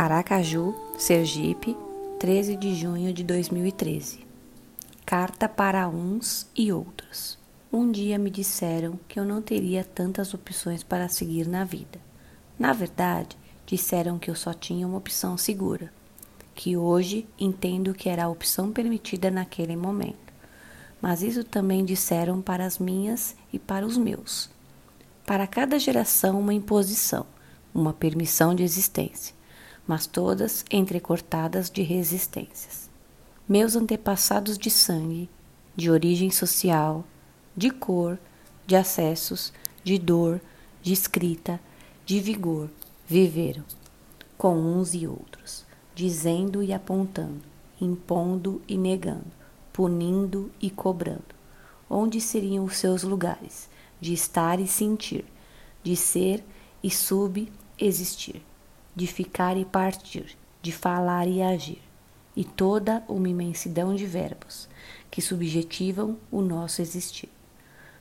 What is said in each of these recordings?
Aracaju, Sergipe, 13 de junho de 2013. Carta para uns e outros. Um dia me disseram que eu não teria tantas opções para seguir na vida. Na verdade, disseram que eu só tinha uma opção segura, que hoje entendo que era a opção permitida naquele momento. Mas isso também disseram para as minhas e para os meus. Para cada geração, uma imposição, uma permissão de existência, mas todas entrecortadas de resistências. Meus antepassados de sangue, de origem social, de cor, de acessos, de dor, de escrita, de vigor, viveram, com uns e outros, dizendo e apontando, impondo e negando, punindo e cobrando. Onde seriam os seus lugares de estar e sentir, de ser e subexistir, de ficar e partir, de falar e agir, e toda uma imensidão de verbos que subjetivam o nosso existir.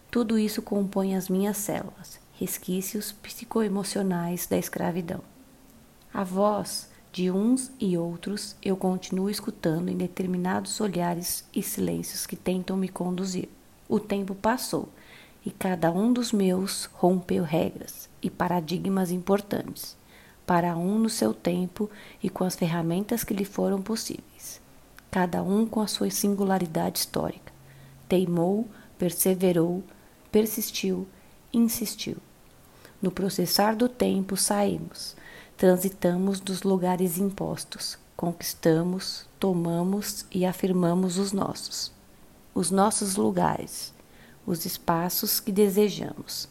Tudo isso compõe as minhas células, resquícios psicoemocionais da escravidão. A voz de uns e outros eu continuo escutando em determinados olhares e silêncios que tentam me conduzir. O tempo passou e cada um dos meus rompeu regras e paradigmas importantes, para um no seu tempo e com as ferramentas que lhe foram possíveis, cada um com a sua singularidade histórica. Teimou, perseverou, persistiu, insistiu. No processar do tempo saímos, transitamos dos lugares impostos, conquistamos, tomamos e afirmamos os nossos. Os nossos lugares, os espaços que desejamos,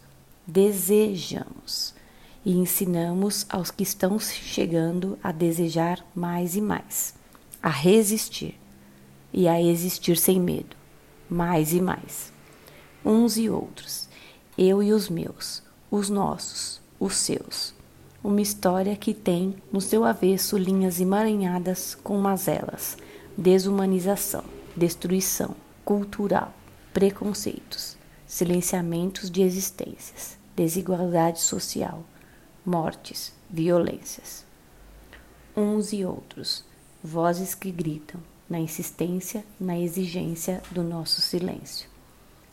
desejamos e ensinamos aos que estão chegando a desejar mais e mais, a resistir e a existir sem medo, mais e mais, uns e outros, eu e os meus, os nossos, os seus. Uma história que tem no seu avesso linhas emaranhadas com mazelas, desumanização, destruição cultural, preconceitos, silenciamentos de existências, desigualdade social, mortes, violências. Uns e outros, vozes que gritam na insistência, na exigência do nosso silêncio.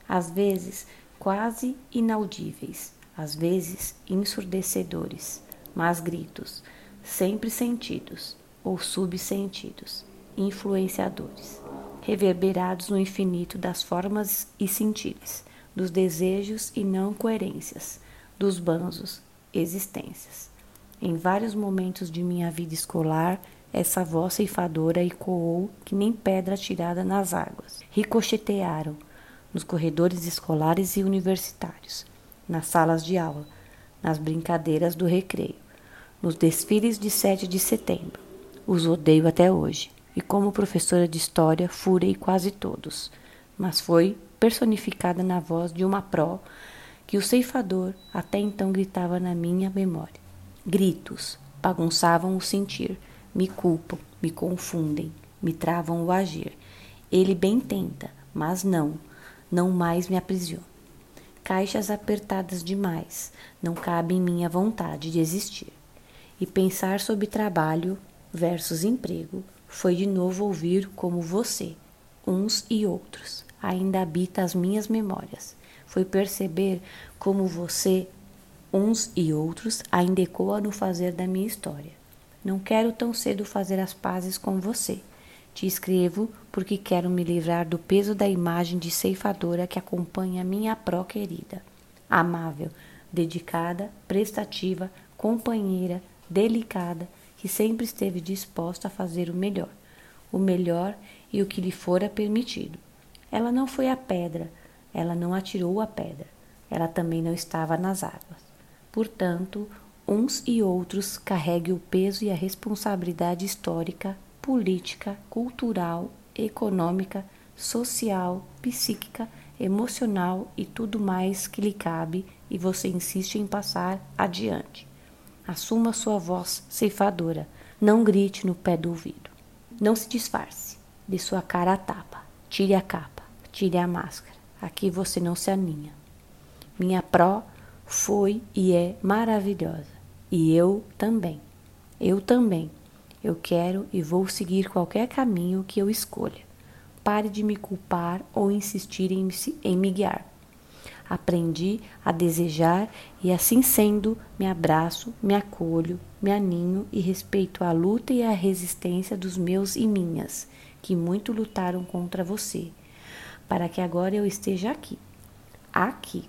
Às vezes, quase inaudíveis, às vezes ensurdecedores, mas gritos, sempre sentidos ou subsentidos, influenciadores, reverberados no infinito das formas e sentidos, dos desejos e não coerências, dos banzos, existências. Em vários momentos de minha vida escolar, essa voz ceifadora ecoou que nem pedra tirada nas águas. Ricochetearam nos corredores escolares e universitários, nas salas de aula, nas brincadeiras do recreio, nos desfiles de 7 de setembro. Os odeio até hoje, e como professora de história furei quase todos, mas foi personificada na voz de uma pró que o ceifador até então gritava na minha memória. Gritos bagunçavam o sentir, me culpam, me confundem, me travam o agir. Ele bem tenta, mas não, não mais me aprisiona. Caixas apertadas demais, não cabe em minha vontade de existir. E pensar sobre trabalho versus emprego foi de novo ouvir como você, uns e outros, ainda habita as minhas memórias. Foi perceber como você, uns e outros, ainda ecoa no fazer da minha história. Não quero tão cedo fazer as pazes com você. Te escrevo porque quero me livrar do peso da imagem de ceifadora que acompanha minha pró querida. Amável, dedicada, prestativa, companheira, delicada, que sempre esteve disposta a fazer o melhor, o melhor e o que lhe fora permitido. Ela não foi a pedra, ela não atirou a pedra, ela também não estava nas águas. Portanto, uns e outros carregue o peso e a responsabilidade histórica, política, cultural, econômica, social, psíquica, emocional e tudo mais que lhe cabe e você insiste em passar adiante. Assuma sua voz ceifadora, não grite no pé do ouvido. Não se disfarce, de sua cara a tapa, tire a capa, tire a máscara. Aqui você não se aninha. Minha pró foi e é maravilhosa. E eu também. Eu também. Eu quero e vou seguir qualquer caminho que eu escolha. Pare de me culpar ou insistir em, em me guiar. Aprendi a desejar e, assim sendo, me abraço, me acolho, me aninho e respeito a luta e a resistência dos meus e minhas, que muito lutaram contra você, para que agora eu esteja aqui, aqui,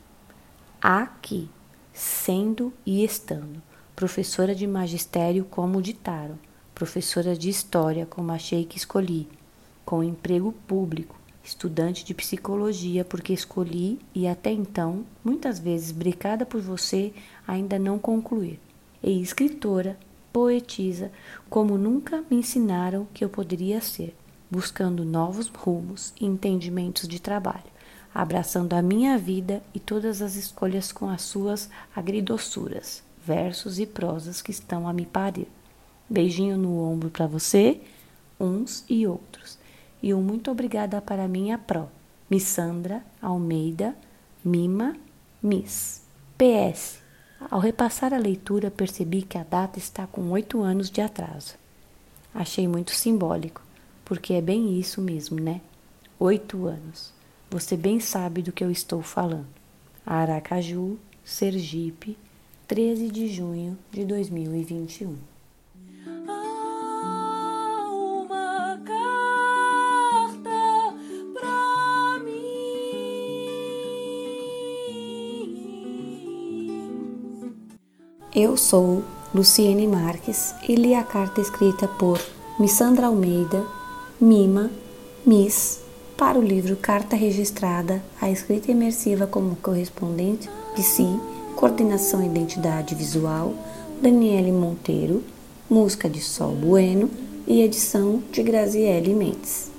aqui, sendo e estando. Professora de magistério como ditaram, professora de história como achei que escolhi, com emprego público, estudante de psicologia porque escolhi e até então, muitas vezes bricada por você, ainda não concluir. E escritora, poetisa, como nunca me ensinaram que eu poderia ser, buscando novos rumos e entendimentos de trabalho, abraçando a minha vida e todas as escolhas com as suas agridossuras versos e prosas que estão a me parir. Beijinho no ombro para você, uns e outros. E um muito obrigada para minha pró, Missandra Almeida, Mima, Miss. PS. Ao repassar a leitura, percebi que a data está com oito anos de atraso. Achei muito simbólico, porque é bem isso mesmo, né? Oito anos. Você bem sabe do que eu estou falando. Aracaju, Sergipe, 13 de junho de 2021. Há uma carta pra mim. Eu sou Luciene Marques e li a carta escrita por Missandra Almeida, Mima, Miss, para o livro Carta Registrada, a escrita imersiva como correspondente de si coordenação e identidade visual, Daniele Monteiro, música de Sol Bueno e edição de Graziele Mendes.